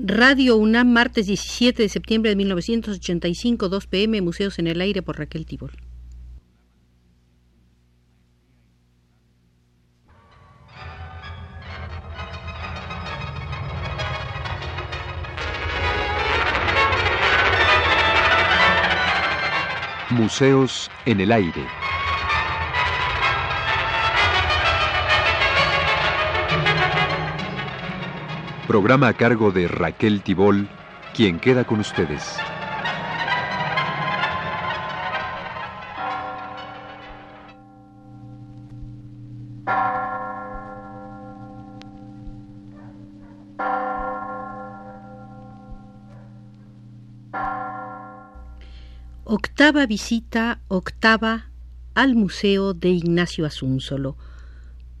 Radio UNAM, martes 17 de septiembre de 1985, 2 pm, Museos en el Aire por Raquel Tibol. Museos en el Aire. Programa a cargo de Raquel Tibol, quien queda con ustedes. Octava visita, octava, al Museo de Ignacio Asúnzolo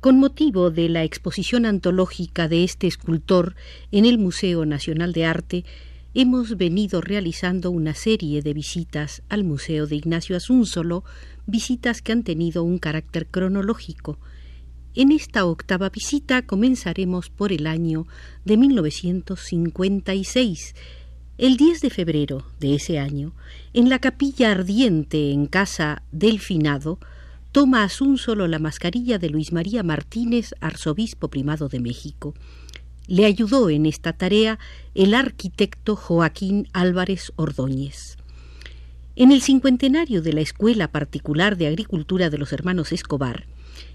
con motivo de la exposición antológica de este escultor en el Museo Nacional de Arte, hemos venido realizando una serie de visitas al Museo de Ignacio Asúnzolo, visitas que han tenido un carácter cronológico. En esta octava visita comenzaremos por el año de 1956. El 10 de febrero de ese año, en la capilla ardiente en casa del finado, toma a solo la mascarilla de Luis María Martínez, arzobispo primado de México. Le ayudó en esta tarea el arquitecto Joaquín Álvarez Ordóñez. En el cincuentenario de la Escuela Particular de Agricultura de los Hermanos Escobar,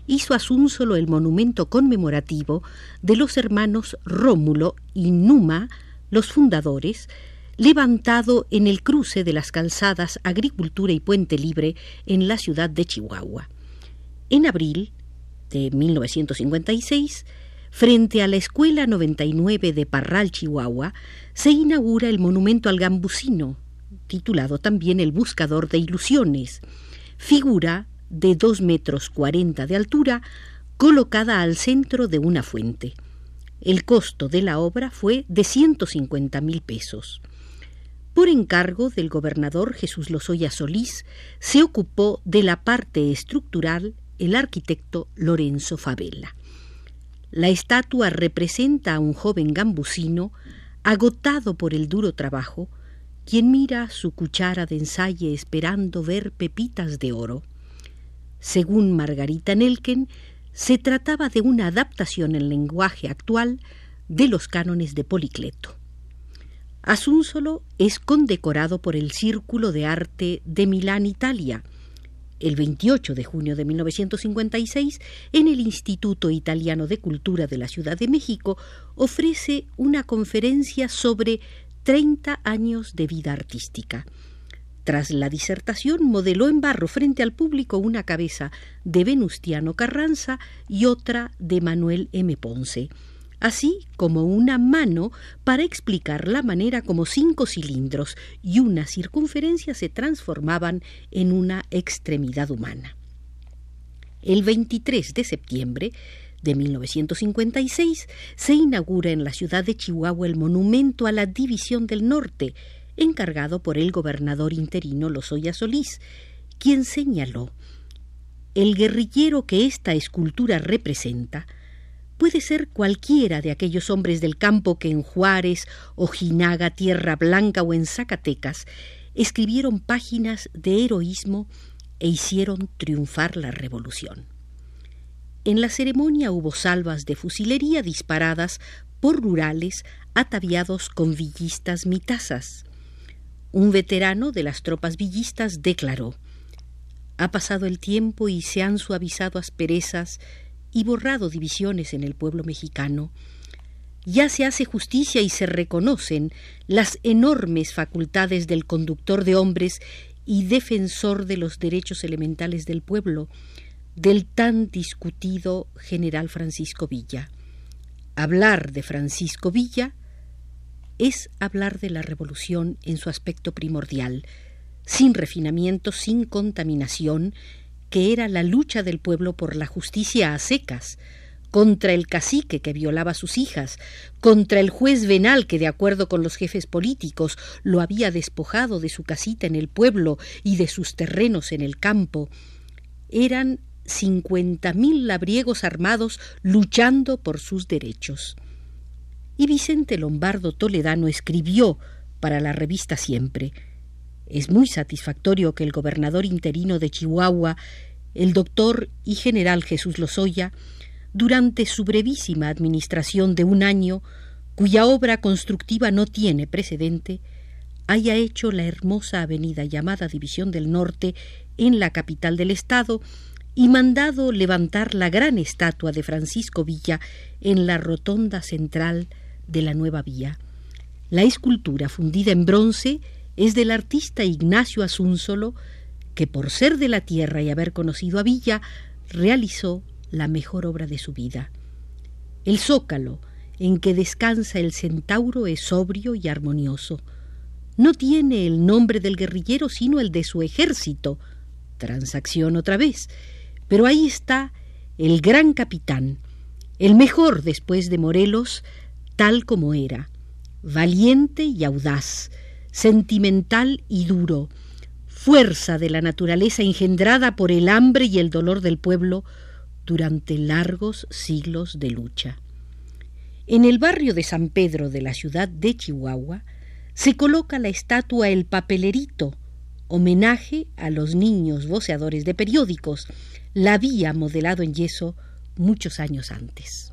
hizo a solo el monumento conmemorativo de los hermanos Rómulo y Numa, los fundadores, levantado en el cruce de las calzadas Agricultura y Puente Libre en la ciudad de Chihuahua. En abril de 1956, frente a la Escuela 99 de Parral, Chihuahua, se inaugura el monumento al gambusino, titulado también El Buscador de Ilusiones, figura de dos metros cuarenta de altura, colocada al centro de una fuente. El costo de la obra fue de 150 mil pesos. Por encargo del gobernador Jesús Lozoya Solís, se ocupó de la parte estructural el arquitecto Lorenzo Favela. La estatua representa a un joven gambusino agotado por el duro trabajo, quien mira su cuchara de ensayo esperando ver pepitas de oro. Según Margarita Nelken, se trataba de una adaptación en lenguaje actual de los cánones de Policleto. Asúnzolo es condecorado por el Círculo de Arte de Milán, Italia, el 28 de junio de 1956, en el Instituto Italiano de Cultura de la Ciudad de México, ofrece una conferencia sobre 30 años de vida artística. Tras la disertación, modeló en barro frente al público una cabeza de Venustiano Carranza y otra de Manuel M. Ponce así como una mano para explicar la manera como cinco cilindros y una circunferencia se transformaban en una extremidad humana. El 23 de septiembre de 1956 se inaugura en la ciudad de Chihuahua el monumento a la División del Norte, encargado por el gobernador interino Lozoya Solís, quien señaló el guerrillero que esta escultura representa puede ser cualquiera de aquellos hombres del campo que en Juárez, Ojinaga, Tierra Blanca o en Zacatecas escribieron páginas de heroísmo e hicieron triunfar la revolución. En la ceremonia hubo salvas de fusilería disparadas por rurales ataviados con villistas mitazas. Un veterano de las tropas villistas declaró Ha pasado el tiempo y se han suavizado asperezas y borrado divisiones en el pueblo mexicano, ya se hace justicia y se reconocen las enormes facultades del conductor de hombres y defensor de los derechos elementales del pueblo, del tan discutido general Francisco Villa. Hablar de Francisco Villa es hablar de la revolución en su aspecto primordial, sin refinamiento, sin contaminación, que era la lucha del pueblo por la justicia a secas, contra el cacique que violaba a sus hijas, contra el juez venal que, de acuerdo con los jefes políticos, lo había despojado de su casita en el pueblo y de sus terrenos en el campo. Eran cincuenta mil labriegos armados luchando por sus derechos. y Vicente Lombardo Toledano escribió para la revista Siempre. Es muy satisfactorio que el gobernador interino de Chihuahua, el doctor y general Jesús Lozoya, durante su brevísima administración de un año, cuya obra constructiva no tiene precedente, haya hecho la hermosa avenida llamada División del Norte en la capital del estado y mandado levantar la gran estatua de Francisco Villa en la rotonda central de la nueva vía. La escultura fundida en bronce es del artista Ignacio Asúnzolo, que por ser de la tierra y haber conocido a Villa, realizó la mejor obra de su vida. El zócalo en que descansa el centauro es sobrio y armonioso. No tiene el nombre del guerrillero, sino el de su ejército. Transacción otra vez. Pero ahí está el gran capitán, el mejor después de Morelos, tal como era, valiente y audaz, sentimental y duro, fuerza de la naturaleza engendrada por el hambre y el dolor del pueblo, durante largos siglos de lucha. En el barrio de San Pedro de la ciudad de Chihuahua se coloca la estatua El Papelerito, homenaje a los niños voceadores de periódicos. La había modelado en yeso muchos años antes.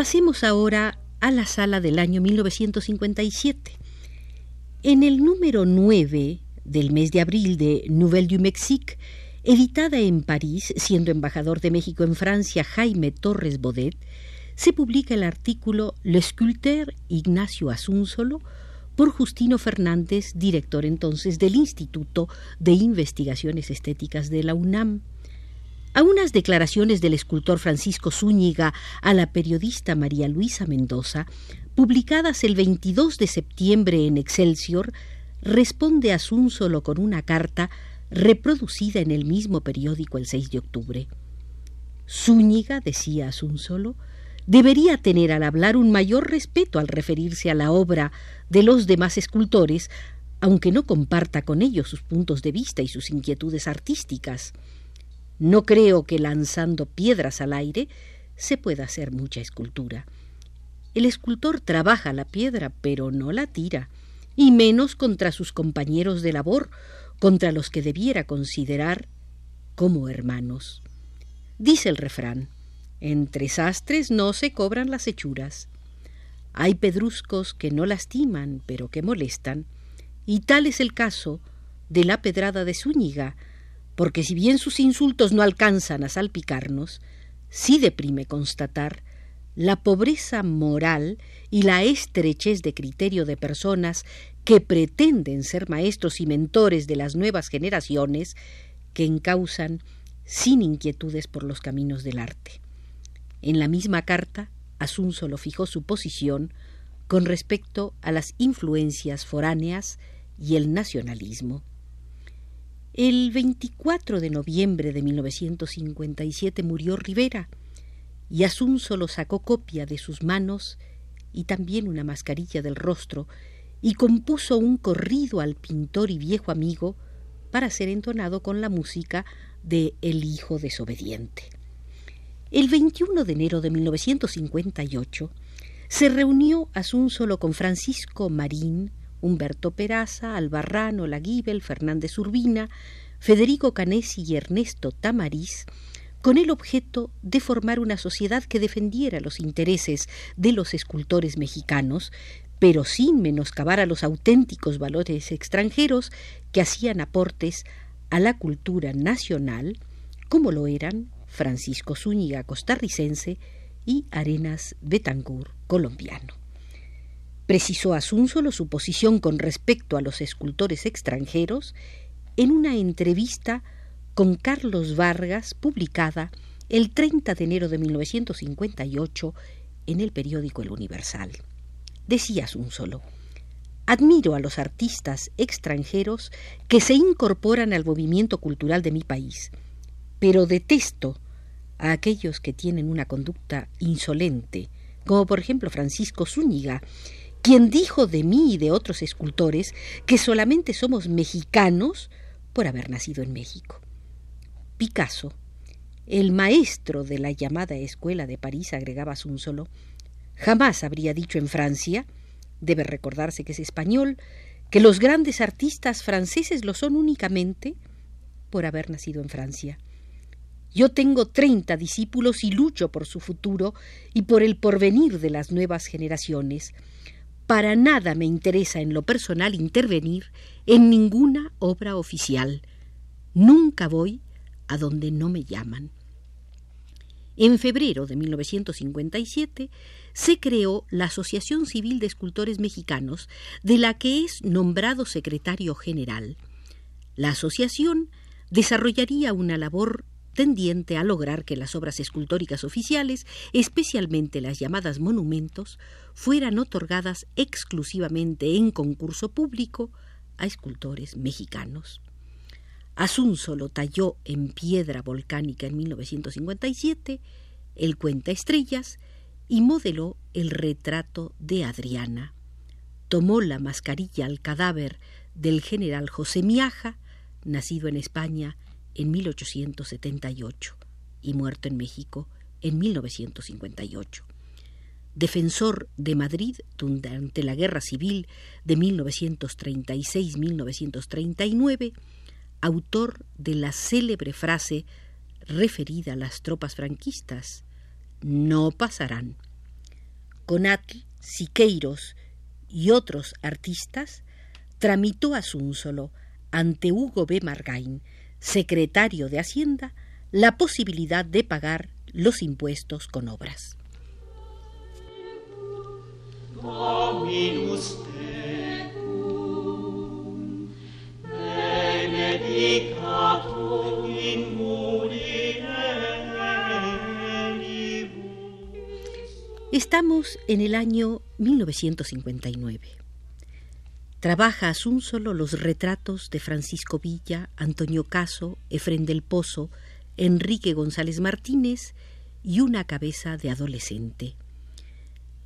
Pasemos ahora a la sala del año 1957. En el número 9 del mes de abril de Nouvelle du Mexique, editada en París, siendo embajador de México en Francia Jaime Torres Bodet, se publica el artículo Le sculpteur Ignacio Asúnzolo por Justino Fernández, director entonces del Instituto de Investigaciones Estéticas de la UNAM. A unas declaraciones del escultor Francisco Zúñiga a la periodista María Luisa Mendoza, publicadas el 22 de septiembre en Excelsior, responde solo con una carta reproducida en el mismo periódico el 6 de octubre. Zúñiga, decía solo, debería tener al hablar un mayor respeto al referirse a la obra de los demás escultores, aunque no comparta con ellos sus puntos de vista y sus inquietudes artísticas. No creo que lanzando piedras al aire se pueda hacer mucha escultura. El escultor trabaja la piedra, pero no la tira, y menos contra sus compañeros de labor, contra los que debiera considerar como hermanos. Dice el refrán, entre sastres no se cobran las hechuras. Hay pedruscos que no lastiman, pero que molestan, y tal es el caso de la pedrada de Zúñiga, porque si bien sus insultos no alcanzan a salpicarnos, sí deprime constatar la pobreza moral y la estrechez de criterio de personas que pretenden ser maestros y mentores de las nuevas generaciones que encausan sin inquietudes por los caminos del arte. En la misma carta, Asunzo fijó su posición con respecto a las influencias foráneas y el nacionalismo. El 24 de noviembre de 1957 murió Rivera y Asunzo lo sacó copia de sus manos y también una mascarilla del rostro y compuso un corrido al pintor y viejo amigo para ser entonado con la música de El Hijo Desobediente. El 21 de enero de 1958 se reunió Asunzolo con Francisco Marín, Humberto Peraza, Albarrano, Laguibel, Fernández Urbina, Federico Canesi y Ernesto Tamariz, con el objeto de formar una sociedad que defendiera los intereses de los escultores mexicanos, pero sin menoscabar a los auténticos valores extranjeros que hacían aportes a la cultura nacional, como lo eran Francisco Zúñiga costarricense y Arenas Betancourt colombiano. Precisó Asúnzolo su posición con respecto a los escultores extranjeros en una entrevista con Carlos Vargas publicada el 30 de enero de 1958 en el periódico El Universal. Decía Asúnzolo, admiro a los artistas extranjeros que se incorporan al movimiento cultural de mi país, pero detesto a aquellos que tienen una conducta insolente, como por ejemplo Francisco Zúñiga, quien dijo de mí y de otros escultores que solamente somos mexicanos por haber nacido en México. Picasso, el maestro de la llamada Escuela de París, agregaba solo, jamás habría dicho en Francia, debe recordarse que es español, que los grandes artistas franceses lo son únicamente por haber nacido en Francia. Yo tengo treinta discípulos y lucho por su futuro y por el porvenir de las nuevas generaciones. Para nada me interesa en lo personal intervenir en ninguna obra oficial. Nunca voy a donde no me llaman. En febrero de 1957 se creó la Asociación Civil de Escultores Mexicanos, de la que es nombrado secretario general. La asociación desarrollaría una labor tendiente a lograr que las obras escultóricas oficiales, especialmente las llamadas monumentos, fueran otorgadas exclusivamente en concurso público a escultores mexicanos. Asunzo talló en piedra volcánica en 1957, el cuenta estrellas y modeló el retrato de Adriana. Tomó la mascarilla al cadáver del general José Miaja, nacido en España en 1878 y muerto en México en 1958. Defensor de Madrid durante la Guerra Civil de 1936-1939, autor de la célebre frase referida a las tropas franquistas, no pasarán. Conatl, Siqueiros y otros artistas tramitó a ante Hugo B. Margain secretario de Hacienda, la posibilidad de pagar los impuestos con obras. Estamos en el año 1959. Trabaja un solo los retratos de Francisco Villa, Antonio Caso, Efren del Pozo, Enrique González Martínez y una cabeza de adolescente.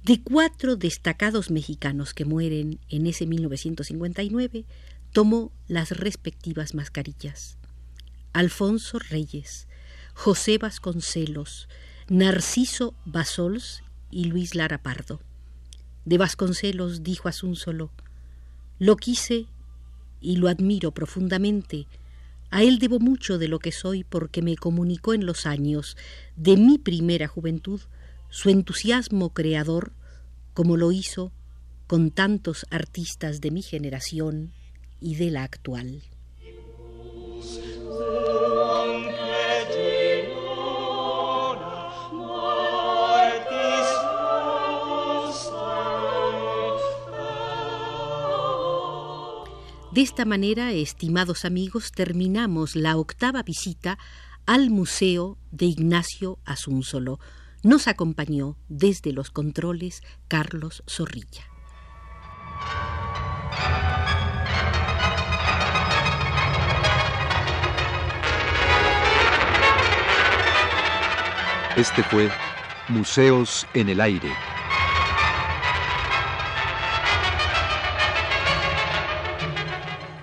De cuatro destacados mexicanos que mueren en ese 1959, tomó las respectivas mascarillas. Alfonso Reyes, José Vasconcelos, Narciso Basols y Luis Lara Pardo. De Vasconcelos dijo solo lo quise y lo admiro profundamente. A él debo mucho de lo que soy porque me comunicó en los años de mi primera juventud su entusiasmo creador, como lo hizo con tantos artistas de mi generación y de la actual. De esta manera, estimados amigos, terminamos la octava visita al Museo de Ignacio Asunsolo. Nos acompañó desde los controles Carlos Zorrilla. Este fue Museos en el Aire.